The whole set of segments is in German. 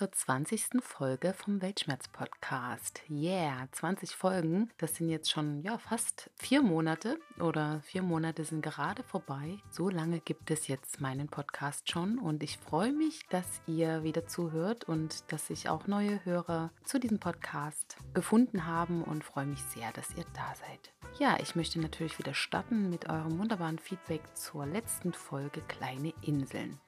Zur 20. Folge vom Weltschmerz Podcast. Yeah, 20 Folgen, das sind jetzt schon ja fast vier Monate oder vier Monate sind gerade vorbei. So lange gibt es jetzt meinen Podcast schon und ich freue mich, dass ihr wieder zuhört und dass sich auch neue Hörer zu diesem Podcast gefunden haben und freue mich sehr, dass ihr da seid. Ja, ich möchte natürlich wieder starten mit eurem wunderbaren Feedback zur letzten Folge Kleine Inseln.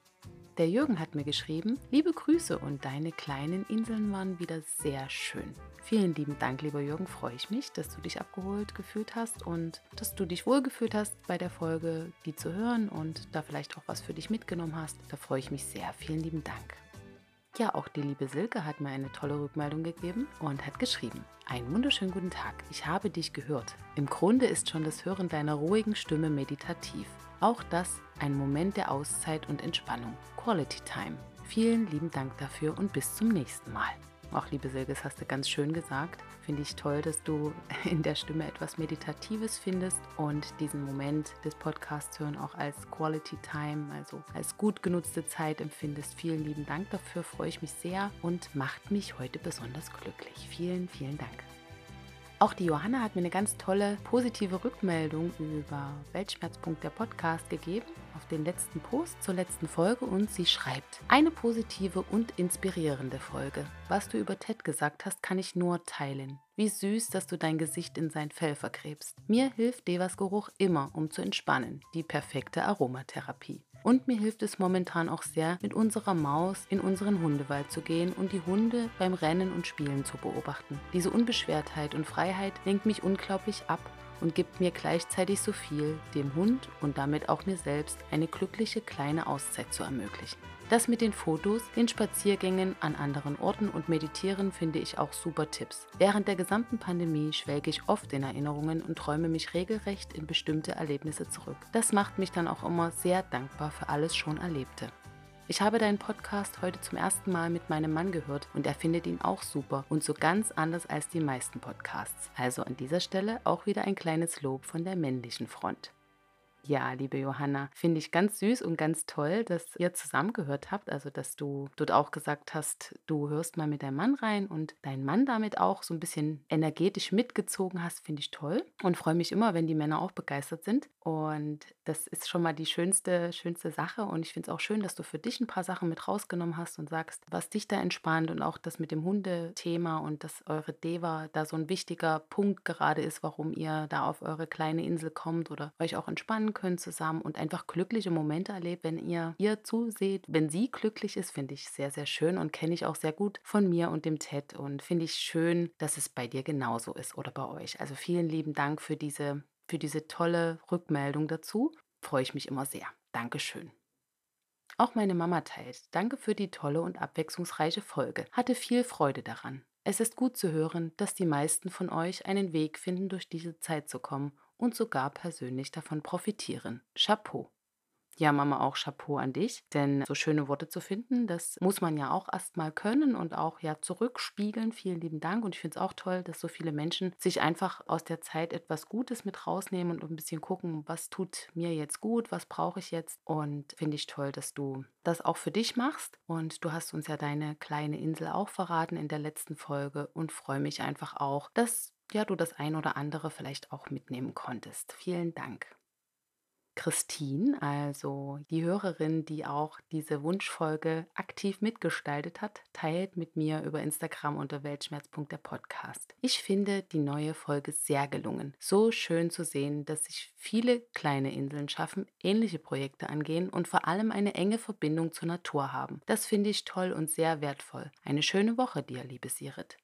Der Jürgen hat mir geschrieben, liebe Grüße und deine kleinen Inseln waren wieder sehr schön. Vielen lieben Dank, lieber Jürgen, freue ich mich, dass du dich abgeholt gefühlt hast und dass du dich wohlgefühlt hast bei der Folge, die zu hören und da vielleicht auch was für dich mitgenommen hast. Da freue ich mich sehr. Vielen lieben Dank. Ja, auch die liebe Silke hat mir eine tolle Rückmeldung gegeben und hat geschrieben. Einen wunderschönen guten Tag. Ich habe dich gehört. Im Grunde ist schon das Hören deiner ruhigen Stimme meditativ. Auch das ein Moment der Auszeit und Entspannung. Quality Time. Vielen lieben Dank dafür und bis zum nächsten Mal. Auch liebe Silke, das hast du ganz schön gesagt. Finde ich toll, dass du in der Stimme etwas Meditatives findest und diesen Moment des Podcasts hören auch als Quality Time, also als gut genutzte Zeit empfindest. Vielen lieben Dank dafür, freue ich mich sehr und macht mich heute besonders glücklich. Vielen, vielen Dank. Auch die Johanna hat mir eine ganz tolle positive Rückmeldung über Weltschmerzpunkt der Podcast gegeben auf den letzten Post zur letzten Folge und sie schreibt: Eine positive und inspirierende Folge. Was du über Ted gesagt hast, kann ich nur teilen. Wie süß, dass du dein Gesicht in sein Fell vergräbst. Mir hilft Devas Geruch immer, um zu entspannen. Die perfekte Aromatherapie. Und mir hilft es momentan auch sehr, mit unserer Maus in unseren Hundewald zu gehen und die Hunde beim Rennen und Spielen zu beobachten. Diese Unbeschwertheit und Freiheit lenkt mich unglaublich ab und gibt mir gleichzeitig so viel, dem Hund und damit auch mir selbst eine glückliche kleine Auszeit zu ermöglichen. Das mit den Fotos, den Spaziergängen an anderen Orten und Meditieren finde ich auch super Tipps. Während der gesamten Pandemie schwelge ich oft in Erinnerungen und träume mich regelrecht in bestimmte Erlebnisse zurück. Das macht mich dann auch immer sehr dankbar für alles schon Erlebte. Ich habe deinen Podcast heute zum ersten Mal mit meinem Mann gehört und er findet ihn auch super und so ganz anders als die meisten Podcasts. Also an dieser Stelle auch wieder ein kleines Lob von der männlichen Front. Ja, liebe Johanna, finde ich ganz süß und ganz toll, dass ihr zusammengehört habt. Also, dass du dort auch gesagt hast, du hörst mal mit deinem Mann rein und deinen Mann damit auch so ein bisschen energetisch mitgezogen hast, finde ich toll. Und freue mich immer, wenn die Männer auch begeistert sind. Und das ist schon mal die schönste, schönste Sache. Und ich finde es auch schön, dass du für dich ein paar Sachen mit rausgenommen hast und sagst, was dich da entspannt und auch das mit dem Hundethema und dass eure Deva da so ein wichtiger Punkt gerade ist, warum ihr da auf eure kleine Insel kommt oder euch auch entspannen können zusammen und einfach glückliche Momente erlebt, wenn ihr ihr zuseht. Wenn sie glücklich ist, finde ich sehr, sehr schön und kenne ich auch sehr gut von mir und dem Ted und finde ich schön, dass es bei dir genauso ist oder bei euch. Also vielen lieben Dank für diese, für diese tolle Rückmeldung dazu. Freue ich mich immer sehr. Dankeschön. Auch meine Mama teilt. Danke für die tolle und abwechslungsreiche Folge. Hatte viel Freude daran. Es ist gut zu hören, dass die meisten von euch einen Weg finden, durch diese Zeit zu kommen und sogar persönlich davon profitieren. Chapeau. Ja, Mama, auch Chapeau an dich, denn so schöne Worte zu finden, das muss man ja auch erstmal können und auch ja zurückspiegeln. Vielen lieben Dank und ich finde es auch toll, dass so viele Menschen sich einfach aus der Zeit etwas Gutes mit rausnehmen und ein bisschen gucken, was tut mir jetzt gut, was brauche ich jetzt und finde ich toll, dass du das auch für dich machst und du hast uns ja deine kleine Insel auch verraten in der letzten Folge und freue mich einfach auch, dass ja du das ein oder andere vielleicht auch mitnehmen konntest. Vielen Dank. Christine, also die Hörerin, die auch diese Wunschfolge aktiv mitgestaltet hat, teilt mit mir über Instagram unter Weltschmerz.der der Podcast. Ich finde die neue Folge sehr gelungen. So schön zu sehen, dass sich viele kleine Inseln schaffen, ähnliche Projekte angehen und vor allem eine enge Verbindung zur Natur haben. Das finde ich toll und sehr wertvoll. Eine schöne Woche dir, liebe Sirit.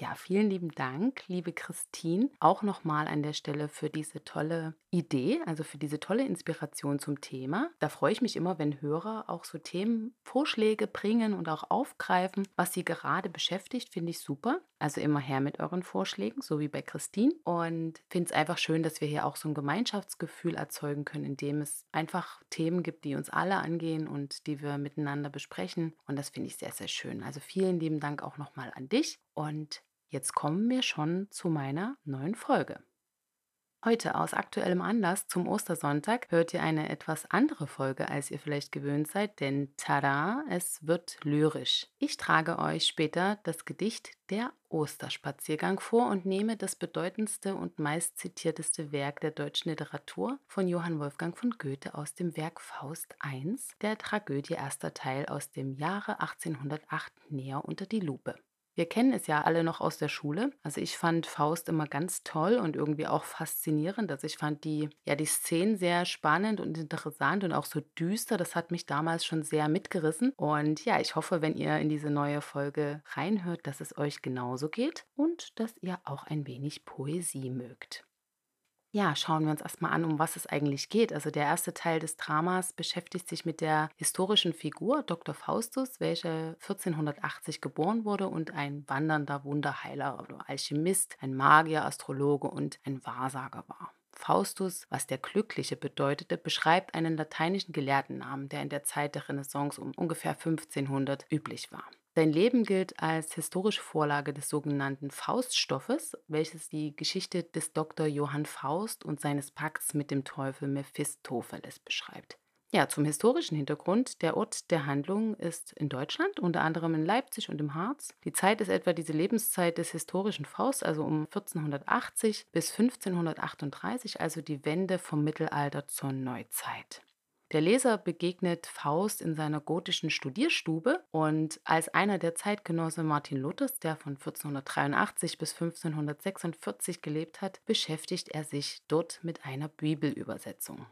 Ja, vielen lieben Dank, liebe Christine, auch nochmal an der Stelle für diese tolle Idee, also für diese tolle Inspiration zum Thema. Da freue ich mich immer, wenn Hörer auch so Themenvorschläge bringen und auch aufgreifen, was sie gerade beschäftigt, finde ich super. Also immer her mit euren Vorschlägen, so wie bei Christine. Und finde es einfach schön, dass wir hier auch so ein Gemeinschaftsgefühl erzeugen können, indem es einfach Themen gibt, die uns alle angehen und die wir miteinander besprechen. Und das finde ich sehr, sehr schön. Also vielen lieben Dank auch nochmal an dich. Und Jetzt kommen wir schon zu meiner neuen Folge. Heute aus aktuellem Anlass zum Ostersonntag hört ihr eine etwas andere Folge, als ihr vielleicht gewöhnt seid, denn tada, es wird lyrisch. Ich trage euch später das Gedicht Der Osterspaziergang vor und nehme das bedeutendste und meistzitierteste Werk der deutschen Literatur von Johann Wolfgang von Goethe aus dem Werk Faust I, der Tragödie erster Teil aus dem Jahre 1808 näher unter die Lupe. Wir kennen es ja alle noch aus der Schule. Also ich fand Faust immer ganz toll und irgendwie auch faszinierend. Also ich fand die, ja, die Szenen sehr spannend und interessant und auch so düster. Das hat mich damals schon sehr mitgerissen. Und ja, ich hoffe, wenn ihr in diese neue Folge reinhört, dass es euch genauso geht und dass ihr auch ein wenig Poesie mögt. Ja, schauen wir uns erstmal an, um was es eigentlich geht. Also der erste Teil des Dramas beschäftigt sich mit der historischen Figur Dr. Faustus, welcher 1480 geboren wurde und ein wandernder Wunderheiler oder Alchemist, ein Magier, Astrologe und ein Wahrsager war. Faustus, was der Glückliche bedeutete, beschreibt einen lateinischen Gelehrtennamen, der in der Zeit der Renaissance um ungefähr 1500 üblich war. Sein Leben gilt als historische Vorlage des sogenannten Fauststoffes, welches die Geschichte des Dr. Johann Faust und seines Pakts mit dem Teufel Mephistopheles beschreibt. Ja, zum historischen Hintergrund. Der Ort der Handlung ist in Deutschland, unter anderem in Leipzig und im Harz. Die Zeit ist etwa diese Lebenszeit des historischen Faust, also um 1480 bis 1538, also die Wende vom Mittelalter zur Neuzeit. Der Leser begegnet Faust in seiner gotischen Studierstube und als einer der Zeitgenosse Martin Luthers, der von 1483 bis 1546 gelebt hat, beschäftigt er sich dort mit einer Bibelübersetzung.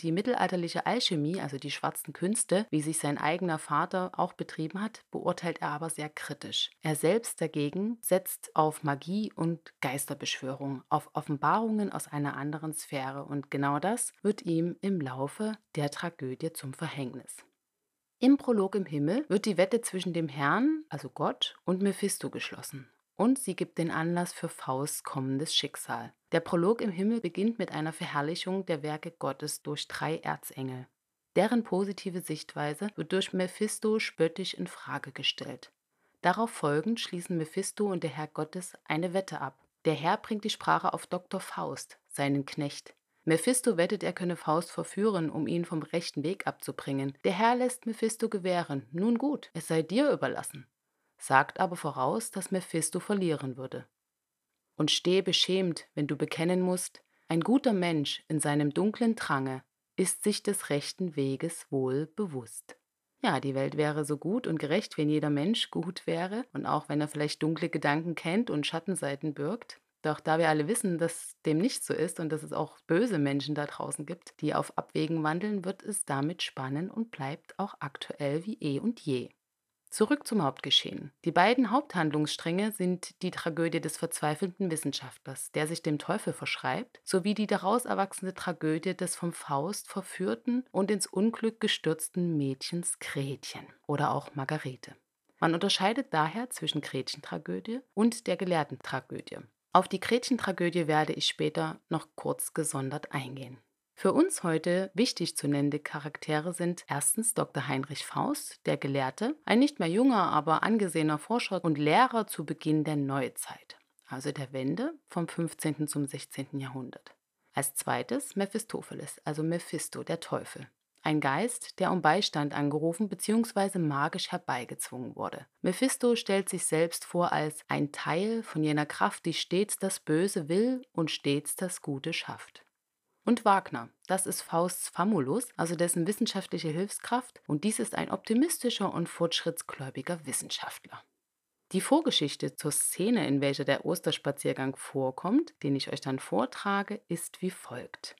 Die mittelalterliche Alchemie, also die schwarzen Künste, wie sich sein eigener Vater auch betrieben hat, beurteilt er aber sehr kritisch. Er selbst dagegen setzt auf Magie und Geisterbeschwörung, auf Offenbarungen aus einer anderen Sphäre und genau das wird ihm im Laufe der Tragödie zum Verhängnis. Im Prolog im Himmel wird die Wette zwischen dem Herrn, also Gott, und Mephisto geschlossen und sie gibt den Anlass für Fausts kommendes Schicksal. Der Prolog im Himmel beginnt mit einer Verherrlichung der Werke Gottes durch drei Erzengel. Deren positive Sichtweise wird durch Mephisto spöttisch in Frage gestellt. Darauf folgend schließen Mephisto und der Herr Gottes eine Wette ab. Der Herr bringt die Sprache auf Dr. Faust, seinen Knecht. Mephisto wettet, er könne Faust verführen, um ihn vom rechten Weg abzubringen. Der Herr lässt Mephisto gewähren. Nun gut, es sei dir überlassen sagt aber voraus, dass Mephisto verlieren würde. Und stehe beschämt, wenn du bekennen musst, ein guter Mensch in seinem dunklen Drange ist sich des rechten Weges wohl bewusst. Ja, die Welt wäre so gut und gerecht, wenn jeder Mensch gut wäre und auch wenn er vielleicht dunkle Gedanken kennt und Schattenseiten birgt. Doch da wir alle wissen, dass dem nicht so ist und dass es auch böse Menschen da draußen gibt, die auf Abwägen wandeln, wird es damit spannend und bleibt auch aktuell wie eh und je. Zurück zum Hauptgeschehen. Die beiden Haupthandlungsstränge sind die Tragödie des verzweifelten Wissenschaftlers, der sich dem Teufel verschreibt, sowie die daraus erwachsene Tragödie des vom Faust verführten und ins Unglück gestürzten Mädchens Gretchen oder auch Margarete. Man unterscheidet daher zwischen Gretchentragödie und der Gelehrtentragödie. Auf die Gretchentragödie werde ich später noch kurz gesondert eingehen. Für uns heute wichtig zu nennende Charaktere sind erstens Dr. Heinrich Faust, der Gelehrte, ein nicht mehr junger, aber angesehener Forscher und Lehrer zu Beginn der Neuzeit, also der Wende vom 15. zum 16. Jahrhundert. Als zweites Mephistopheles, also Mephisto, der Teufel. Ein Geist, der um Beistand angerufen bzw. magisch herbeigezwungen wurde. Mephisto stellt sich selbst vor als ein Teil von jener Kraft, die stets das Böse will und stets das Gute schafft. Und Wagner, das ist Fausts Famulus, also dessen wissenschaftliche Hilfskraft, und dies ist ein optimistischer und fortschrittsgläubiger Wissenschaftler. Die Vorgeschichte zur Szene, in welcher der Osterspaziergang vorkommt, den ich euch dann vortrage, ist wie folgt.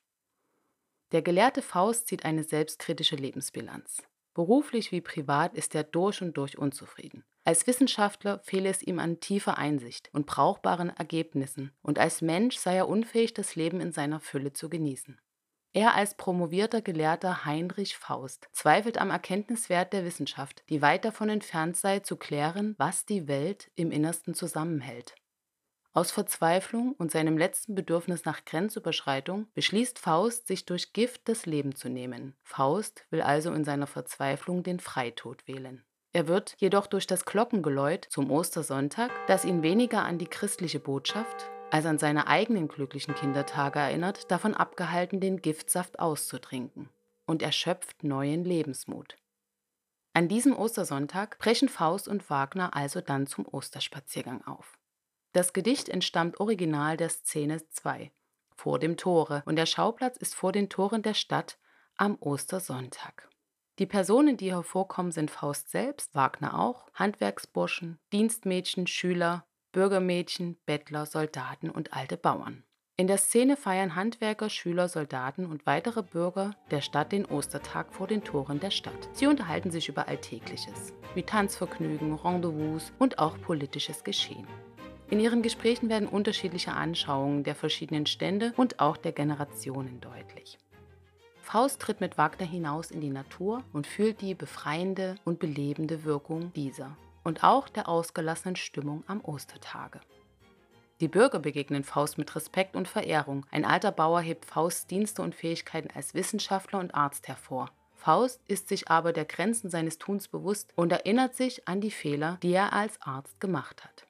Der gelehrte Faust zieht eine selbstkritische Lebensbilanz. Beruflich wie privat ist er durch und durch unzufrieden. Als Wissenschaftler fehle es ihm an tiefer Einsicht und brauchbaren Ergebnissen, und als Mensch sei er unfähig, das Leben in seiner Fülle zu genießen. Er als promovierter Gelehrter Heinrich Faust zweifelt am Erkenntniswert der Wissenschaft, die weit davon entfernt sei, zu klären, was die Welt im Innersten zusammenhält. Aus Verzweiflung und seinem letzten Bedürfnis nach Grenzüberschreitung beschließt Faust, sich durch Gift das Leben zu nehmen. Faust will also in seiner Verzweiflung den Freitod wählen. Er wird jedoch durch das Glockengeläut zum Ostersonntag, das ihn weniger an die christliche Botschaft als an seine eigenen glücklichen Kindertage erinnert, davon abgehalten, den Giftsaft auszutrinken. Und er schöpft neuen Lebensmut. An diesem Ostersonntag brechen Faust und Wagner also dann zum Osterspaziergang auf. Das Gedicht entstammt original der Szene 2, vor dem Tore, und der Schauplatz ist vor den Toren der Stadt am Ostersonntag. Die Personen, die hervorkommen, sind Faust selbst, Wagner auch, Handwerksburschen, Dienstmädchen, Schüler, Bürgermädchen, Bettler, Soldaten und alte Bauern. In der Szene feiern Handwerker, Schüler, Soldaten und weitere Bürger der Stadt den Ostertag vor den Toren der Stadt. Sie unterhalten sich über Alltägliches, wie Tanzvergnügen, Rendezvous und auch politisches Geschehen. In ihren Gesprächen werden unterschiedliche Anschauungen der verschiedenen Stände und auch der Generationen deutlich. Faust tritt mit Wagner hinaus in die Natur und fühlt die befreiende und belebende Wirkung dieser und auch der ausgelassenen Stimmung am Ostertage. Die Bürger begegnen Faust mit Respekt und Verehrung. Ein alter Bauer hebt Fausts Dienste und Fähigkeiten als Wissenschaftler und Arzt hervor. Faust ist sich aber der Grenzen seines Tuns bewusst und erinnert sich an die Fehler, die er als Arzt gemacht hat.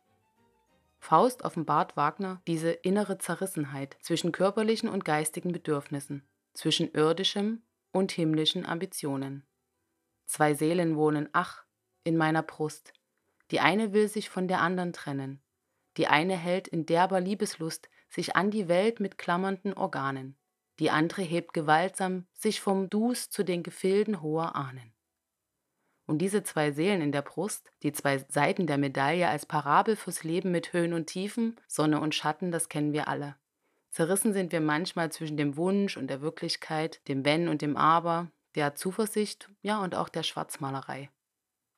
Faust offenbart Wagner diese innere Zerrissenheit zwischen körperlichen und geistigen Bedürfnissen zwischen irdischem und himmlischen Ambitionen. Zwei Seelen wohnen, ach, in meiner Brust. Die eine will sich von der anderen trennen. Die eine hält in derber Liebeslust sich an die Welt mit klammernden Organen. Die andere hebt gewaltsam sich vom Dus zu den Gefilden hoher Ahnen. Und diese zwei Seelen in der Brust, die zwei Seiten der Medaille als Parabel fürs Leben mit Höhen und Tiefen, Sonne und Schatten, das kennen wir alle. Zerrissen sind wir manchmal zwischen dem Wunsch und der Wirklichkeit, dem Wenn und dem Aber, der Zuversicht, ja und auch der Schwarzmalerei.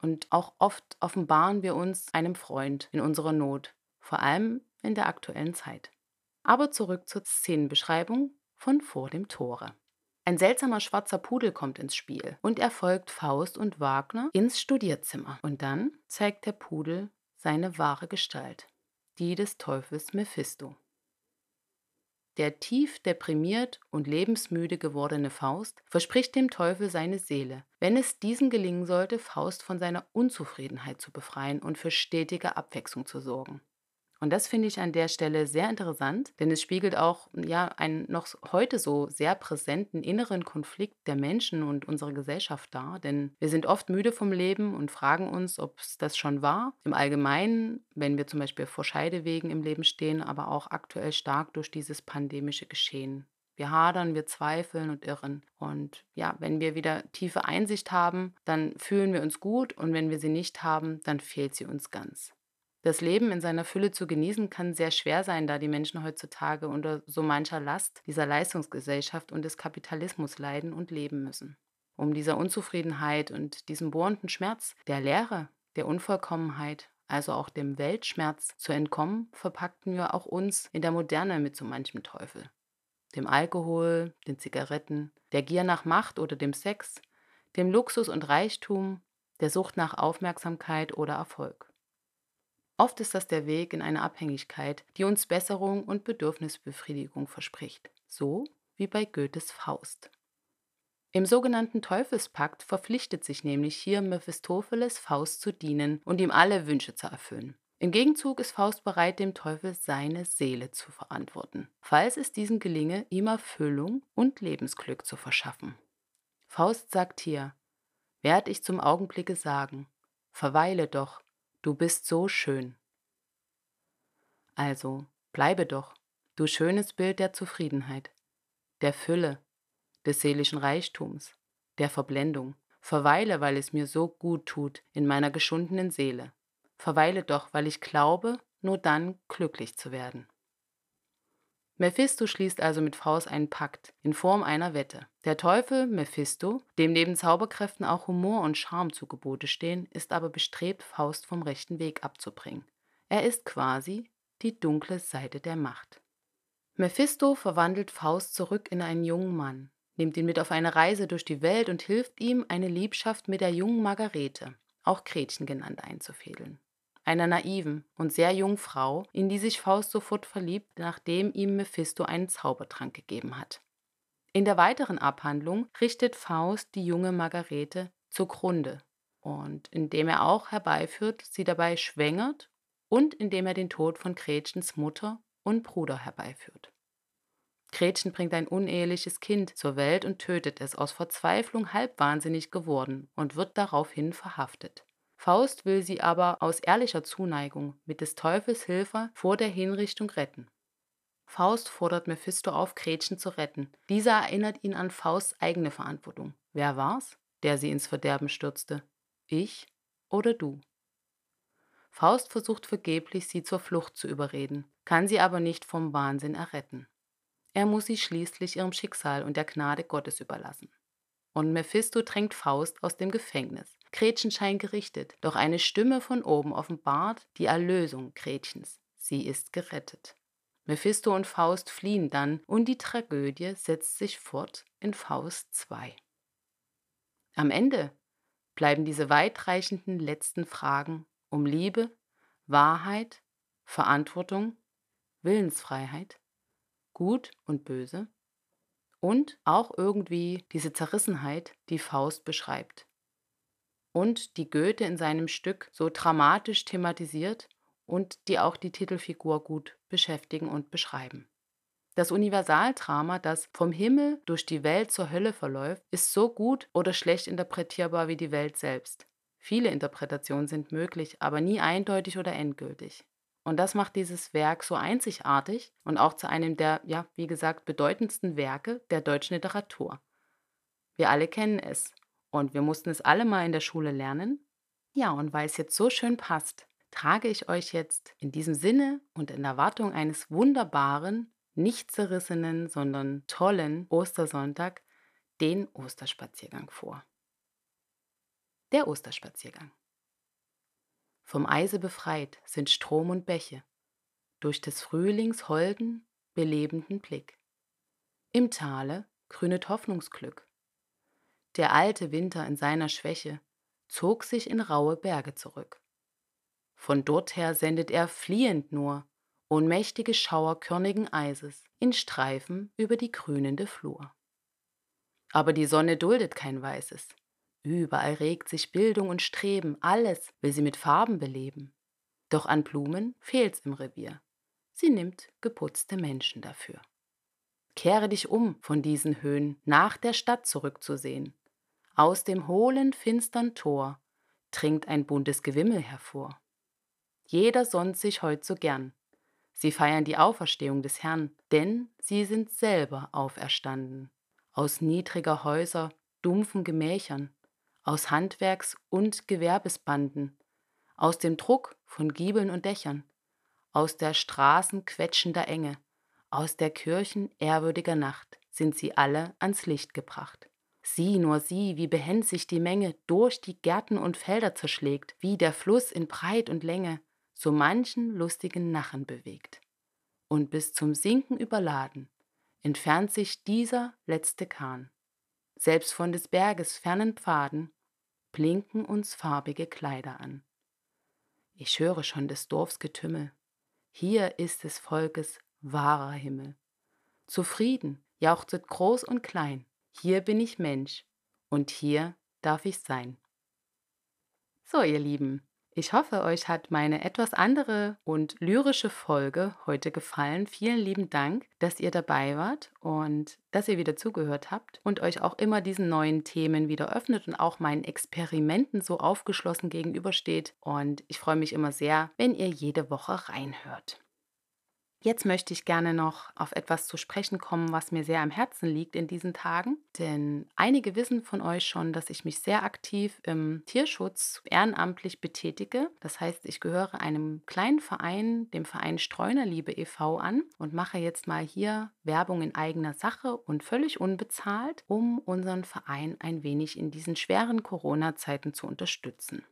Und auch oft offenbaren wir uns einem Freund in unserer Not, vor allem in der aktuellen Zeit. Aber zurück zur Szenenbeschreibung von vor dem Tore. Ein seltsamer schwarzer Pudel kommt ins Spiel und er folgt Faust und Wagner ins Studierzimmer. Und dann zeigt der Pudel seine wahre Gestalt, die des Teufels Mephisto. Der tief deprimiert und lebensmüde gewordene Faust verspricht dem Teufel seine Seele, wenn es diesem gelingen sollte, Faust von seiner Unzufriedenheit zu befreien und für stetige Abwechslung zu sorgen. Und das finde ich an der Stelle sehr interessant, denn es spiegelt auch ja einen noch heute so sehr präsenten inneren Konflikt der Menschen und unserer Gesellschaft dar. Denn wir sind oft müde vom Leben und fragen uns, ob es das schon war. Im Allgemeinen, wenn wir zum Beispiel vor Scheidewegen im Leben stehen, aber auch aktuell stark durch dieses pandemische Geschehen. Wir hadern, wir zweifeln und irren. Und ja, wenn wir wieder tiefe Einsicht haben, dann fühlen wir uns gut und wenn wir sie nicht haben, dann fehlt sie uns ganz. Das Leben in seiner Fülle zu genießen kann sehr schwer sein, da die Menschen heutzutage unter so mancher Last dieser Leistungsgesellschaft und des Kapitalismus leiden und leben müssen. Um dieser Unzufriedenheit und diesem bohrenden Schmerz, der Leere, der Unvollkommenheit, also auch dem Weltschmerz zu entkommen, verpackten wir auch uns in der Moderne mit so manchem Teufel. Dem Alkohol, den Zigaretten, der Gier nach Macht oder dem Sex, dem Luxus und Reichtum, der Sucht nach Aufmerksamkeit oder Erfolg. Oft ist das der Weg in eine Abhängigkeit, die uns Besserung und Bedürfnisbefriedigung verspricht, so wie bei Goethes Faust. Im sogenannten Teufelspakt verpflichtet sich nämlich hier Mephistopheles Faust zu dienen und ihm alle Wünsche zu erfüllen. Im Gegenzug ist Faust bereit, dem Teufel seine Seele zu verantworten, falls es diesem gelinge, ihm Erfüllung und Lebensglück zu verschaffen. Faust sagt hier, werd ich zum Augenblicke sagen, verweile doch, Du bist so schön. Also, bleibe doch, du schönes Bild der Zufriedenheit, der Fülle, des seelischen Reichtums, der Verblendung. Verweile, weil es mir so gut tut in meiner geschundenen Seele. Verweile doch, weil ich glaube, nur dann glücklich zu werden. Mephisto schließt also mit Faust einen Pakt in Form einer Wette. Der Teufel Mephisto, dem neben Zauberkräften auch Humor und Charme zu Gebote stehen, ist aber bestrebt, Faust vom rechten Weg abzubringen. Er ist quasi die dunkle Seite der Macht. Mephisto verwandelt Faust zurück in einen jungen Mann, nimmt ihn mit auf eine Reise durch die Welt und hilft ihm, eine Liebschaft mit der jungen Margarete, auch Gretchen genannt, einzufädeln einer naiven und sehr jungen Frau, in die sich Faust sofort verliebt, nachdem ihm Mephisto einen Zaubertrank gegeben hat. In der weiteren Abhandlung richtet Faust die junge Margarete zugrunde und indem er auch herbeiführt, sie dabei schwängert und indem er den Tod von Gretchens Mutter und Bruder herbeiführt. Gretchen bringt ein uneheliches Kind zur Welt und tötet es, aus Verzweiflung halbwahnsinnig geworden, und wird daraufhin verhaftet. Faust will sie aber aus ehrlicher Zuneigung mit des Teufels Hilfe vor der Hinrichtung retten. Faust fordert Mephisto auf, Gretchen zu retten. Dieser erinnert ihn an Fausts eigene Verantwortung. Wer war's, der sie ins Verderben stürzte? Ich oder du? Faust versucht vergeblich, sie zur Flucht zu überreden, kann sie aber nicht vom Wahnsinn erretten. Er muss sie schließlich ihrem Schicksal und der Gnade Gottes überlassen. Und Mephisto drängt Faust aus dem Gefängnis. Gretchen scheint gerichtet, doch eine Stimme von oben offenbart die Erlösung Gretchens. Sie ist gerettet. Mephisto und Faust fliehen dann und die Tragödie setzt sich fort in Faust 2. Am Ende bleiben diese weitreichenden letzten Fragen um Liebe, Wahrheit, Verantwortung, Willensfreiheit, Gut und Böse und auch irgendwie diese Zerrissenheit, die Faust beschreibt und die Goethe in seinem Stück so dramatisch thematisiert und die auch die Titelfigur gut beschäftigen und beschreiben. Das Universaldrama, das vom Himmel durch die Welt zur Hölle verläuft, ist so gut oder schlecht interpretierbar wie die Welt selbst. Viele Interpretationen sind möglich, aber nie eindeutig oder endgültig. Und das macht dieses Werk so einzigartig und auch zu einem der, ja, wie gesagt, bedeutendsten Werke der deutschen Literatur. Wir alle kennen es, und wir mussten es alle mal in der Schule lernen. Ja, und weil es jetzt so schön passt, trage ich euch jetzt in diesem Sinne und in Erwartung eines wunderbaren, nicht zerrissenen, sondern tollen Ostersonntag den Osterspaziergang vor. Der Osterspaziergang. Vom Eise befreit sind Strom und Bäche, durch des Frühlings holden, belebenden Blick. Im Tale grünet Hoffnungsglück, der alte Winter in seiner Schwäche zog sich in raue Berge zurück. Von dorther sendet er fliehend nur ohnmächtige Schauer körnigen Eises in Streifen über die grünende Flur. Aber die Sonne duldet kein Weißes. Überall regt sich Bildung und Streben, alles will sie mit Farben beleben. Doch an Blumen fehlt's im Revier. Sie nimmt geputzte Menschen dafür. Kehre dich um von diesen Höhen, nach der Stadt zurückzusehen. Aus dem hohlen, finstern Tor dringt ein buntes Gewimmel hervor. Jeder sonnt sich heut so gern. Sie feiern die Auferstehung des Herrn, denn sie sind selber auferstanden. Aus niedriger Häuser, dumpfen Gemächern, aus Handwerks- und Gewerbesbanden, aus dem Druck von Giebeln und Dächern, aus der Straßen quetschender Enge, aus der Kirchen ehrwürdiger Nacht sind sie alle ans Licht gebracht. Sieh nur sieh, wie behend sich die Menge durch die Gärten und Felder zerschlägt, wie der Fluss in Breit und Länge so manchen lustigen Nachen bewegt. Und bis zum Sinken überladen entfernt sich dieser letzte Kahn. Selbst von des Berges fernen Pfaden blinken uns farbige Kleider an. Ich höre schon des Dorfs Getümmel. Hier ist des Volkes wahrer Himmel. Zufrieden jauchzet groß und klein, hier bin ich Mensch und hier darf ich sein. So, ihr Lieben, ich hoffe, euch hat meine etwas andere und lyrische Folge heute gefallen. Vielen lieben Dank, dass ihr dabei wart und dass ihr wieder zugehört habt und euch auch immer diesen neuen Themen wieder öffnet und auch meinen Experimenten so aufgeschlossen gegenübersteht. Und ich freue mich immer sehr, wenn ihr jede Woche reinhört. Jetzt möchte ich gerne noch auf etwas zu sprechen kommen, was mir sehr am Herzen liegt in diesen Tagen. Denn einige wissen von euch schon, dass ich mich sehr aktiv im Tierschutz ehrenamtlich betätige. Das heißt, ich gehöre einem kleinen Verein, dem Verein Streunerliebe e.V. an und mache jetzt mal hier Werbung in eigener Sache und völlig unbezahlt, um unseren Verein ein wenig in diesen schweren Corona-Zeiten zu unterstützen.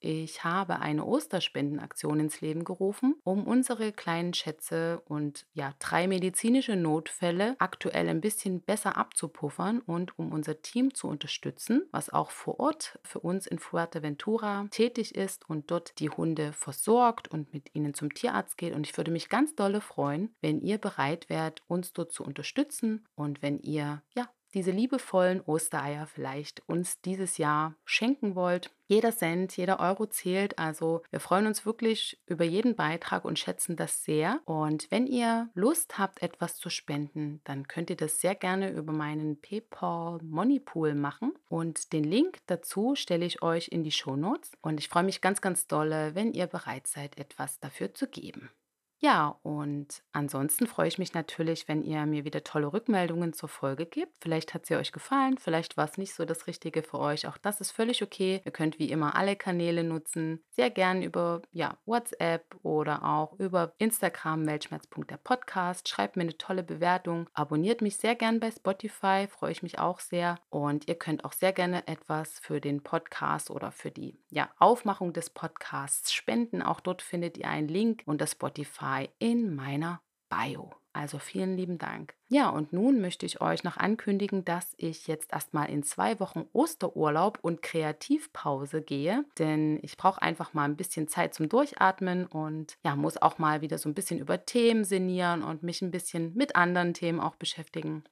Ich habe eine Osterspendenaktion ins Leben gerufen, um unsere kleinen Schätze und ja, drei medizinische Notfälle aktuell ein bisschen besser abzupuffern und um unser Team zu unterstützen, was auch vor Ort für uns in Fuerteventura tätig ist und dort die Hunde versorgt und mit ihnen zum Tierarzt geht. Und ich würde mich ganz dolle freuen, wenn ihr bereit wärt, uns dort zu unterstützen und wenn ihr ja diese liebevollen Ostereier vielleicht uns dieses Jahr schenken wollt. Jeder Cent, jeder Euro zählt. Also wir freuen uns wirklich über jeden Beitrag und schätzen das sehr. Und wenn ihr Lust habt, etwas zu spenden, dann könnt ihr das sehr gerne über meinen PayPal Money Pool machen. Und den Link dazu stelle ich euch in die Show Notes. Und ich freue mich ganz, ganz dolle, wenn ihr bereit seid, etwas dafür zu geben. Ja, und ansonsten freue ich mich natürlich, wenn ihr mir wieder tolle Rückmeldungen zur Folge gebt. Vielleicht hat sie euch gefallen, vielleicht war es nicht so das Richtige für euch. Auch das ist völlig okay. Ihr könnt wie immer alle Kanäle nutzen. Sehr gern über ja, WhatsApp oder auch über Instagram, weltschmerz.der Podcast. Schreibt mir eine tolle Bewertung. Abonniert mich sehr gern bei Spotify, freue ich mich auch sehr. Und ihr könnt auch sehr gerne etwas für den Podcast oder für die ja, Aufmachung des Podcasts spenden. Auch dort findet ihr einen Link und das Spotify Spotify in meiner Bio. Also vielen lieben Dank. Ja, und nun möchte ich euch noch ankündigen, dass ich jetzt erstmal in zwei Wochen Osterurlaub und Kreativpause gehe, denn ich brauche einfach mal ein bisschen Zeit zum Durchatmen und ja, muss auch mal wieder so ein bisschen über Themen sinnieren und mich ein bisschen mit anderen Themen auch beschäftigen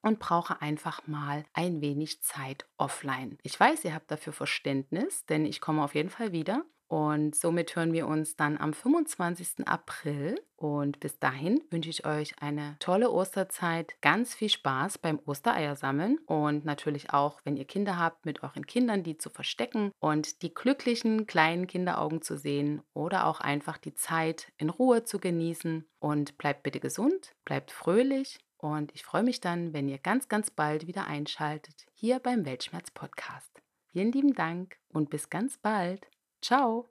und brauche einfach mal ein wenig Zeit offline. Ich weiß, ihr habt dafür Verständnis, denn ich komme auf jeden Fall wieder und somit hören wir uns dann am 25. April. Und bis dahin wünsche ich euch eine tolle Osterzeit, ganz viel Spaß beim Ostereier sammeln und natürlich auch, wenn ihr Kinder habt, mit euren Kindern die zu verstecken und die glücklichen kleinen Kinderaugen zu sehen oder auch einfach die Zeit in Ruhe zu genießen. Und bleibt bitte gesund, bleibt fröhlich und ich freue mich dann, wenn ihr ganz, ganz bald wieder einschaltet hier beim Weltschmerz Podcast. Vielen lieben Dank und bis ganz bald. Ciao.